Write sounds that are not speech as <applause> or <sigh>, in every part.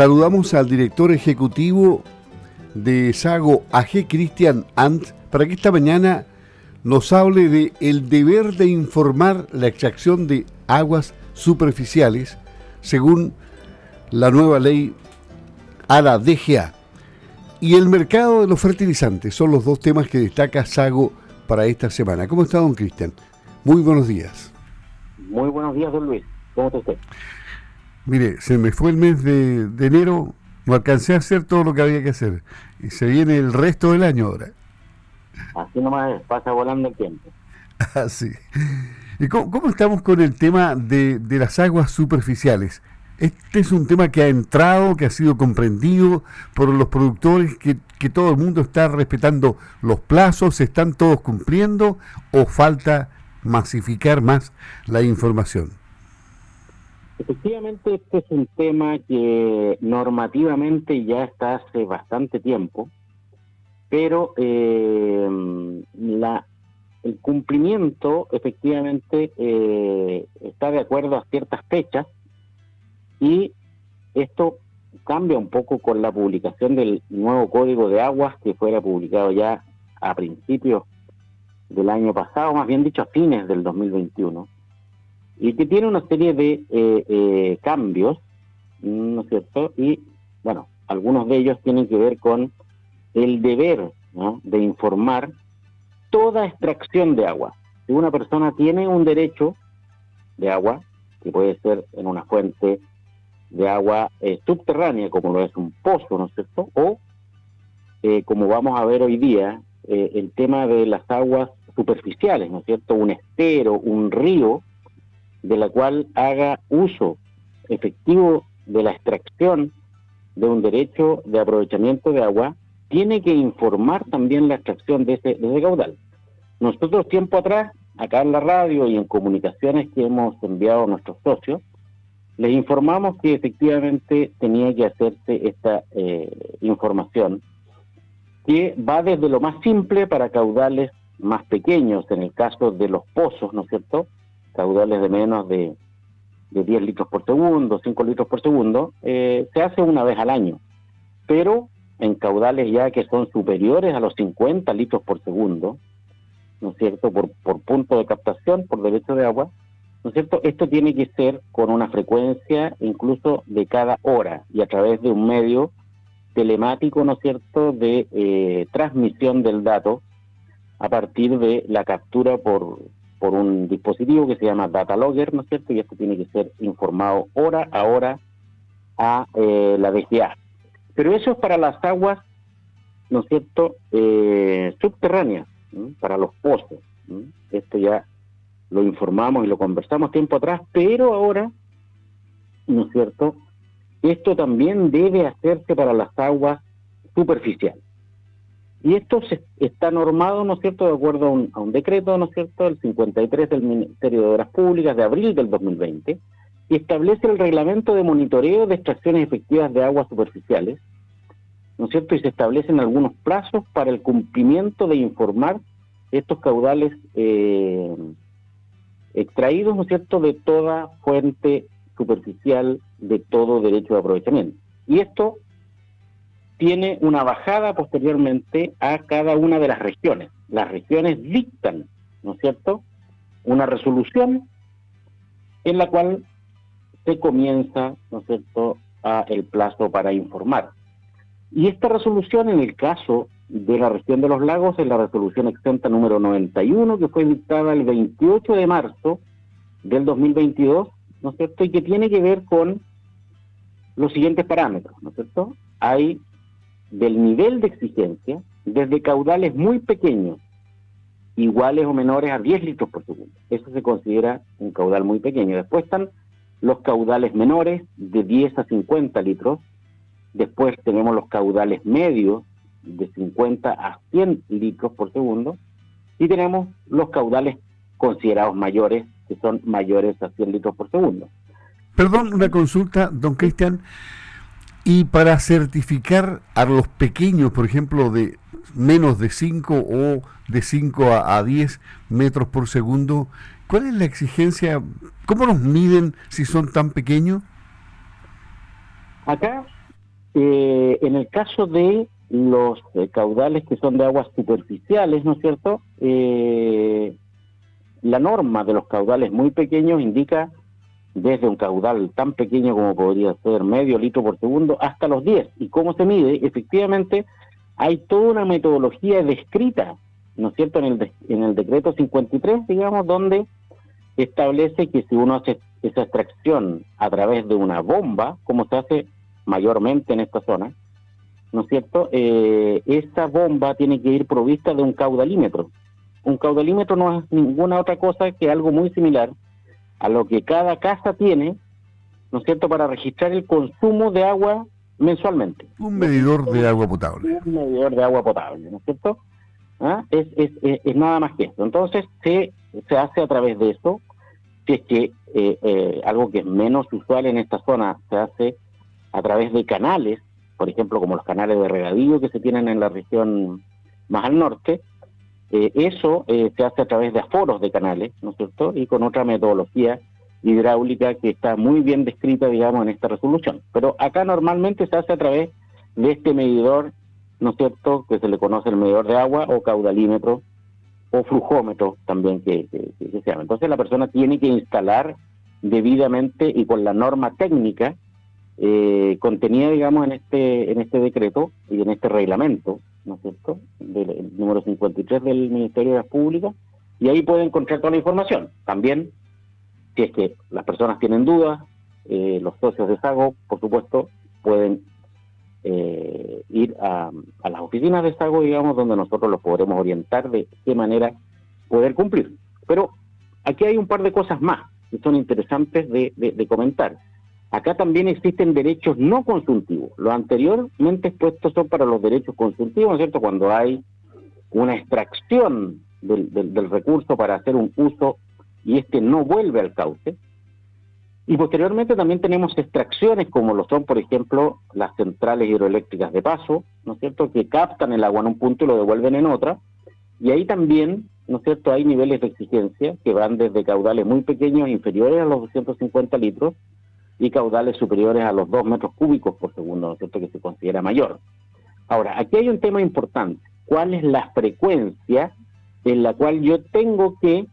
saludamos al director ejecutivo de Sago AG, Cristian Ant, para que esta mañana nos hable de el deber de informar la extracción de aguas superficiales según la nueva ley a la DGA. Y el mercado de los fertilizantes son los dos temas que destaca Sago para esta semana. ¿Cómo está, don Cristian? Muy buenos días. Muy buenos días, don Luis. ¿Cómo está usted? Mire, se me fue el mes de, enero, no alcancé a hacer todo lo que había que hacer. Y se viene el resto del año ahora. Así nomás pasa volando el tiempo. <laughs> Así. ¿Y cómo, estamos con el tema de, de las aguas superficiales? Este es un tema que ha entrado, que ha sido comprendido por los productores, que, que todo el mundo está respetando los plazos, ¿se están todos cumpliendo o falta masificar más la información? Efectivamente, este es un tema que normativamente ya está hace bastante tiempo, pero eh, el cumplimiento efectivamente eh, está de acuerdo a ciertas fechas y esto cambia un poco con la publicación del nuevo código de aguas que fuera publicado ya a principios del año pasado, más bien dicho a fines del 2021, y que tiene una serie de eh, eh, cambios, ¿no es cierto? Y bueno, algunos de ellos tienen que ver con el deber de informar toda extracción de agua. Si una persona tiene un derecho de agua, que puede ser en una fuente de agua eh, subterránea, como lo es un pozo, ¿no es cierto? O, eh, como vamos a ver hoy día, eh, el tema de las aguas superficiales, ¿no es cierto? Un estero, un río, de la cual haga uso efectivo de la extracción de un derecho de aprovechamiento de agua, tiene que informar también la extracción de ese, de caudal. Nosotros tiempo atrás, acá en la radio y en comunicaciones que hemos enviado a nuestros socios, les informamos que efectivamente tenía que hacerse esta eh, información, que va desde lo más simple para caudales más pequeños, en el caso de los pozos, ¿no es cierto? Caudales de menos de, 10 litros por segundo, 5 litros por segundo, eh, se hace una vez al año. Pero en caudales ya que son superiores a los 50 litros por segundo, ¿no es cierto? Por, por punto de captación, por derecho de agua, ¿no es cierto? Esto tiene que ser con una frecuencia incluso de cada hora y a través de un medio telemático, ¿no es cierto?, de eh, transmisión del dato a partir de la captura por, por un dispositivo que se llama Data Logger, ¿no es cierto? Y esto tiene que ser informado hora a hora a eh, la DGA. Pero eso es para las aguas, ¿no es cierto?, eh, subterráneas, para los pozos. Esto ya lo informamos y lo conversamos tiempo atrás, pero ahora, ¿no es cierto? Esto también debe hacerse para las aguas superficiales. Y esto se, está normado, ¿no es cierto?, de acuerdo a un, a un decreto, ¿no es cierto?, el 53 del Ministerio de Obras Públicas de abril del 2020, y establece el reglamento de monitoreo de extracciones efectivas de aguas superficiales, ¿no es cierto?, y se establecen algunos plazos para el cumplimiento de informar estos caudales eh, extraídos, ¿no es cierto?, de toda fuente superficial de todo derecho de aprovechamiento. Y esto tiene una bajada posteriormente a cada una de las regiones. Las regiones dictan, ¿no es cierto?, una resolución en la cual se comienza, ¿no es cierto?, a el plazo para informar. Y esta resolución, en el caso de la región de los lagos es la resolución exenta número 91 que fue dictada el 28 de marzo del 2022, ¿no es cierto? Y que tiene que ver con los siguientes parámetros, ¿no es cierto? Hay del nivel de exigencia desde caudales muy pequeños, iguales o menores a 10 litros por segundo. Eso se considera un caudal muy pequeño. Después están los caudales menores de 10 a 50 litros. Después tenemos los caudales medios de 50 a 100 litros por segundo y tenemos los caudales considerados mayores, que son mayores a 100 litros por segundo. Perdón, una consulta, don Cristian. Y para certificar a los pequeños, por ejemplo, de menos de 5 o de 5 a, a 10 metros por segundo, ¿cuál es la exigencia? ¿Cómo nos miden si son tan pequeños? Acá eh, en el caso de los eh, caudales que son de aguas superficiales, ¿no es cierto? Eh, la norma de los caudales muy pequeños indica desde un caudal tan pequeño como podría ser medio litro por segundo hasta los 10. ¿Y cómo se mide? Efectivamente, hay toda una metodología descrita, ¿no es cierto?, en el, en el decreto 53, digamos, donde establece que si uno hace esa extracción a través de una bomba, como se hace mayormente en esta zona, ¿no es cierto? Eh, esa bomba tiene que ir provista de un caudalímetro. Un caudalímetro no es ninguna otra cosa que algo muy similar a lo que cada casa tiene, ¿no es cierto?, para registrar el consumo de agua mensualmente. Un medidor de agua potable. Un medidor de agua potable, ¿no es cierto? ¿Ah? Es, es, es, nada más que eso. Entonces, se, se hace a través de eso, si es que eh, eh, algo que es menos usual en esta zona se hace a través de canales, por ejemplo, como los canales de regadío que se tienen en la región más al norte, eh, eso eh, se hace a través de aforos de canales, ¿no es cierto? Y con otra metodología hidráulica que está muy bien descrita, digamos, en esta resolución. Pero acá normalmente se hace a través de este medidor, ¿no es cierto?, que se le conoce el medidor de agua o caudalímetro o flujómetro también que, se llama. Entonces la persona tiene que instalar debidamente y con la norma técnica eh, contenida, digamos, en este, en este decreto y en este reglamento, ¿no es cierto?, del número 53 del Ministerio de las Públicas, y ahí puede encontrar toda la información. También, si es que las personas tienen dudas, eh, los socios de SAGO, por supuesto, pueden eh, ir a, las oficinas de SAGO, digamos, donde nosotros los podremos orientar de qué manera poder cumplir. Pero aquí hay un par de cosas más que son interesantes de comentar. Acá también existen derechos no consultivos. Los anteriormente expuestos son para los derechos consultivos, ¿no es cierto? Cuando hay una extracción del, recurso para hacer un uso y este no vuelve al cauce. Y posteriormente también tenemos extracciones como lo son, por ejemplo, las centrales hidroeléctricas de paso, ¿no es cierto?, que captan el agua en un punto y lo devuelven en otra. Y ahí también, ¿no es cierto?, hay niveles de exigencia que van desde caudales muy pequeños, inferiores a los 250 litros, y caudales superiores a los 2 metros cúbicos por segundo, ¿no es cierto?, que se considera mayor. Ahora, aquí hay un tema importante. ¿Cuál es la frecuencia en la cual yo tengo que,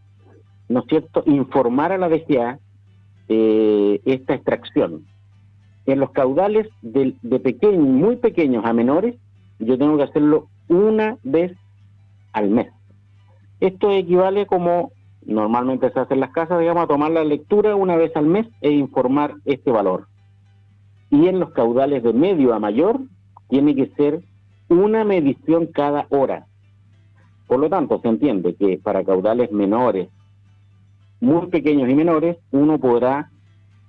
¿no es cierto?, informar a la DGA eh, esta extracción? En los caudales de, de pequeños, muy pequeños a menores, yo tengo que hacerlo una vez al mes. Esto equivale como normalmente se hace en las casas, digamos, a tomar la lectura una vez al mes e informar este valor. Y en los caudales de medio a mayor, tiene que ser una medición cada hora. Por lo tanto, se entiende que para caudales menores, muy pequeños y menores, uno podrá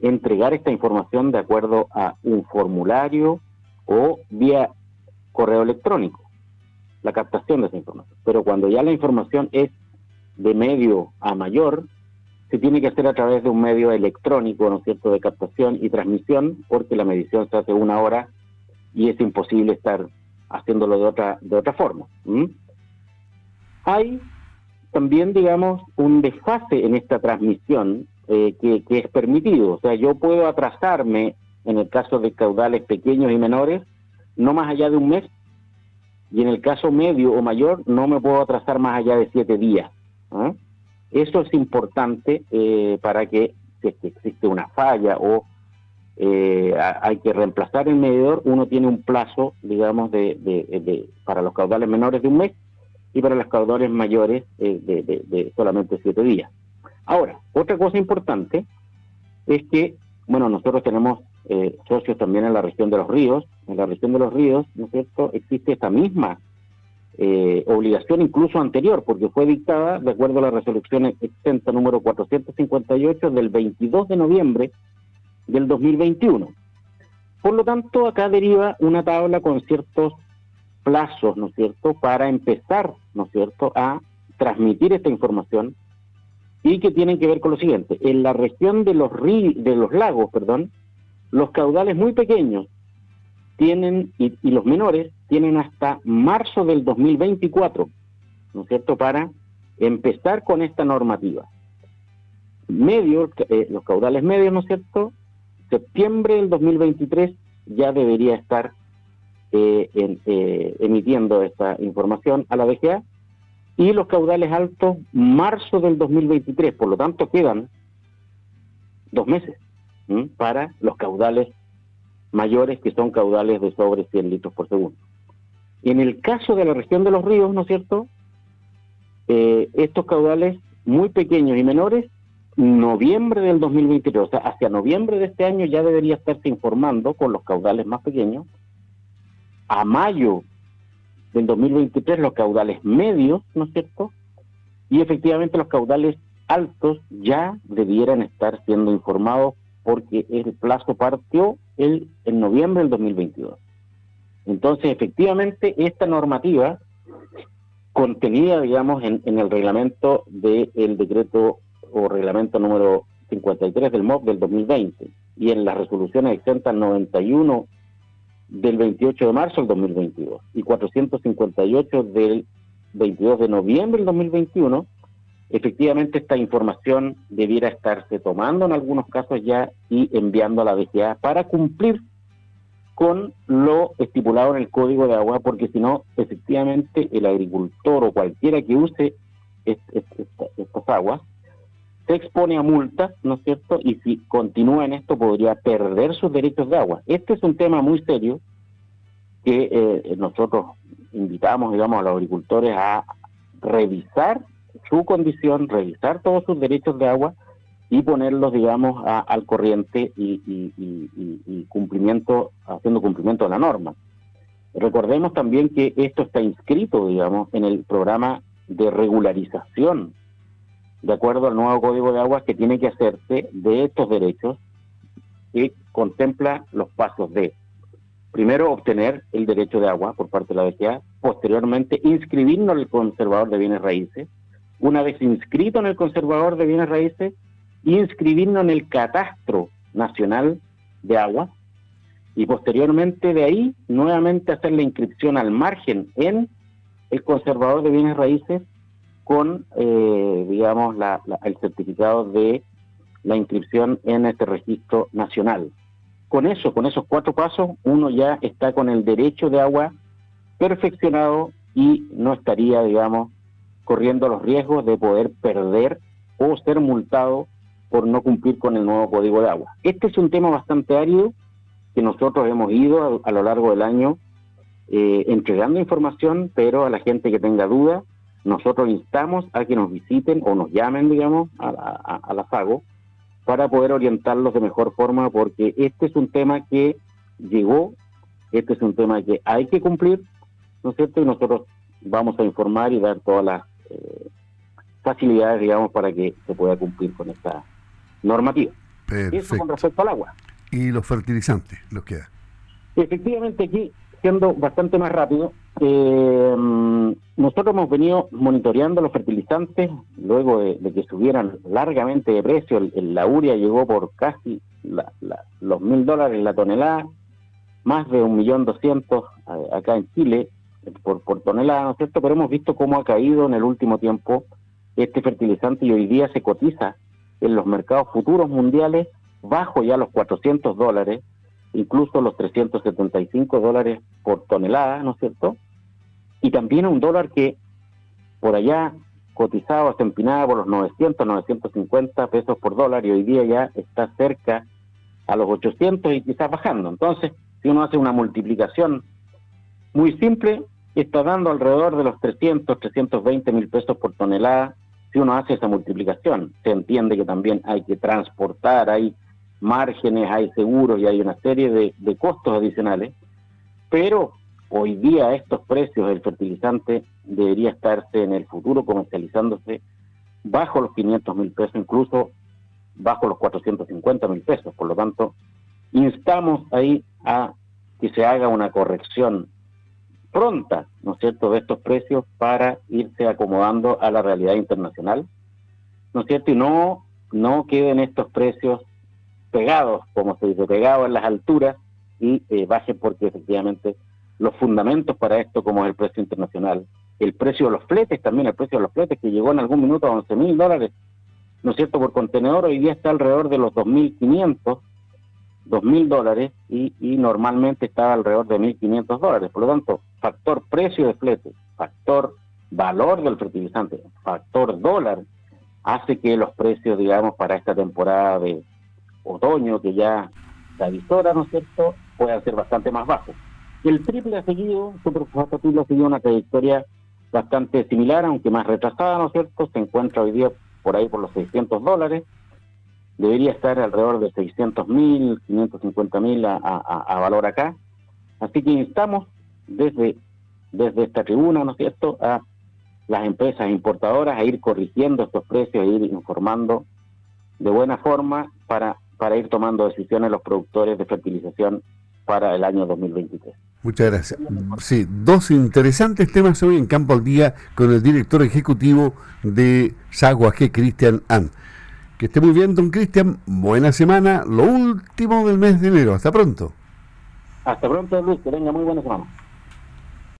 entregar esta información de acuerdo a un formulario o vía correo electrónico, la captación de esa información. Pero cuando ya la información es de medio a mayor se tiene que hacer a través de un medio electrónico, ¿no es cierto?, de captación y transmisión, porque la medición se hace una hora y es imposible estar haciéndolo de otra, de otra forma. Hay también, digamos, un desfase en esta transmisión eh, que, que es permitido. O sea, yo puedo atrasarme, en el caso de caudales pequeños y menores, no más allá de un mes, y en el caso medio o mayor, no me puedo atrasar más allá de siete días. ¿Ah? Eso es importante eh, para que si existe una falla o eh, hay que reemplazar el medidor, uno tiene un plazo, digamos, de, para los caudales menores de un mes y para los caudales mayores eh, de, solamente siete días. Ahora, otra cosa importante es que, bueno, nosotros tenemos socios también en la región de los ríos. En la región de los ríos, ¿no es cierto?, existe esta misma eh, obligación incluso anterior, porque fue dictada de acuerdo a la resolución exenta número 458 del 22 de noviembre del 2021. Por lo tanto, acá deriva una tabla con ciertos plazos, ¿no es cierto?, para empezar, ¿no es cierto?, a transmitir esta información y que tienen que ver con lo siguiente. En la región de los, de los lagos, perdón, los caudales muy pequeños tienen, y, los menores, tienen hasta marzo del 2024, ¿no es cierto?, para empezar con esta normativa. Medio, eh, los caudales medios, ¿no es cierto?, septiembre del 2023 ya debería estar eh, eh, emitiendo esta información a la BGA y los caudales altos marzo del 2023, por lo tanto quedan dos meses para los caudales mayores que son caudales de sobre 100 litros por segundo. En el caso de la región de los ríos, ¿no es cierto? Eh, estos caudales muy pequeños y menores, noviembre del 2023, o sea, hacia noviembre de este año ya debería estarse informando con los caudales más pequeños. A mayo del 2023 los caudales medios, ¿no es cierto? Y efectivamente los caudales altos ya debieran estar siendo informados porque el plazo partió el, en noviembre del 2022. Entonces, efectivamente, esta normativa contenida, digamos, en, el reglamento del decreto o reglamento número 53 del MOP del 2020 y en las resoluciones exentas 91 del 28 de marzo del 2022 y 458 del 22 de noviembre del 2021, efectivamente esta información debiera estarse tomando en algunos casos ya y enviando a la DGA para cumplir con lo estipulado en el código de agua, porque si no, efectivamente el agricultor o cualquiera que use estas aguas se expone a multas, ¿no es cierto? Y si continúa en esto podría perder sus derechos de agua. Este es un tema muy serio que eh, nosotros invitamos, digamos, a los agricultores a revisar su condición, revisar todos sus derechos de agua y ponerlos, digamos, al corriente y, y, cumplimiento, haciendo cumplimiento de la norma. Recordemos también que esto está inscrito, digamos, en el programa de regularización, de acuerdo al nuevo Código de Aguas que tiene que hacerse de estos derechos, que contempla los pasos de, primero, obtener el derecho de agua por parte de la BCA, posteriormente, inscribirnos en el conservador de bienes raíces, una vez inscrito en el conservador de bienes raíces, inscribirnos en el catastro nacional de agua y posteriormente de ahí nuevamente hacer la inscripción al margen en el conservador de bienes raíces con, eh, digamos, el certificado de la inscripción en este registro nacional. Con eso, con esos cuatro pasos, uno ya está con el derecho de agua perfeccionado y no estaría, digamos, corriendo los riesgos de poder perder o ser multado por no cumplir con el nuevo código de agua. Este es un tema bastante árido que nosotros hemos ido a, lo largo del año eh, entregando información, pero a la gente que tenga dudas, nosotros instamos a que nos visiten o nos llamen, digamos, a, a, la FAGO para poder orientarlos de mejor forma, porque este es un tema que llegó, este es un tema que hay que cumplir, ¿no es cierto? Y nosotros vamos a informar y dar todas las eh, facilidades, digamos, para que se pueda cumplir con esta normativa. Eso con respecto al agua. ¿Y los fertilizantes, los queda? Efectivamente, aquí, siendo bastante más rápido, eh, nosotros hemos venido monitoreando los fertilizantes luego de, que subieran largamente de precio. la uria llegó por casi los mil dólares la tonelada, más de un millón doscientos eh, acá en Chile por, por tonelada, ¿no es cierto? Pero hemos visto cómo ha caído en el último tiempo este fertilizante y hoy día se cotiza en los mercados futuros mundiales bajo ya los 400 dólares, incluso los 375 dólares por tonelada, ¿no es cierto? Y también un dólar que por allá cotizado, hasta empinado por los 900, 950 pesos por dólar y hoy día ya está cerca a los 800 y quizás bajando. Entonces, si uno hace una multiplicación muy simple, está dando alrededor de los 300, 320 mil pesos por tonelada. Si uno hace esa multiplicación, se entiende que también hay que transportar, hay márgenes, hay seguros y hay una serie de, costos adicionales, pero hoy día estos precios del fertilizante debería estarse en el futuro comercializándose bajo los 500 mil pesos, incluso bajo los 450 mil pesos. Por lo tanto, instamos ahí a que se haga una corrección pronta, ¿no es cierto?, de estos precios para irse acomodando a la realidad internacional, ¿no es cierto? Y no, no queden estos precios pegados, como se dice, pegados en las alturas y eh, bajen porque efectivamente los fundamentos para esto, como es el precio internacional, el precio de los fletes también, el precio de los fletes que llegó en algún minuto a 11 mil dólares, ¿no es cierto?, por contenedor, hoy día está alrededor de los 2.500 2.000 dólares y, normalmente estaba alrededor de 1.500 dólares. Por lo tanto, factor precio de flete, factor valor del fertilizante, factor dólar, hace que los precios, digamos, para esta temporada de otoño, que ya se avisora, ¿no es cierto?, puedan ser bastante más bajos. El triple ha seguido, superfosfato triple ha seguido una trayectoria bastante similar, aunque más retrasada, ¿no es cierto? Se encuentra hoy día por ahí por los 600 dólares debería estar alrededor de 600 mil, 550 mil a, valor acá. Así que instamos desde, desde esta tribuna, ¿no es cierto?, a las empresas importadoras a ir corrigiendo estos precios, a ir informando de buena forma para, para ir tomando decisiones los productores de fertilización para el año 2023. Muchas gracias. Sí, dos interesantes temas hoy en Campo al Día con el director ejecutivo de Sagua G. Cristian An. Que esté muy bien, don Cristian. Buena semana. Lo último del mes de enero. Hasta pronto. Hasta pronto, Luis. Que tenga muy buena semana.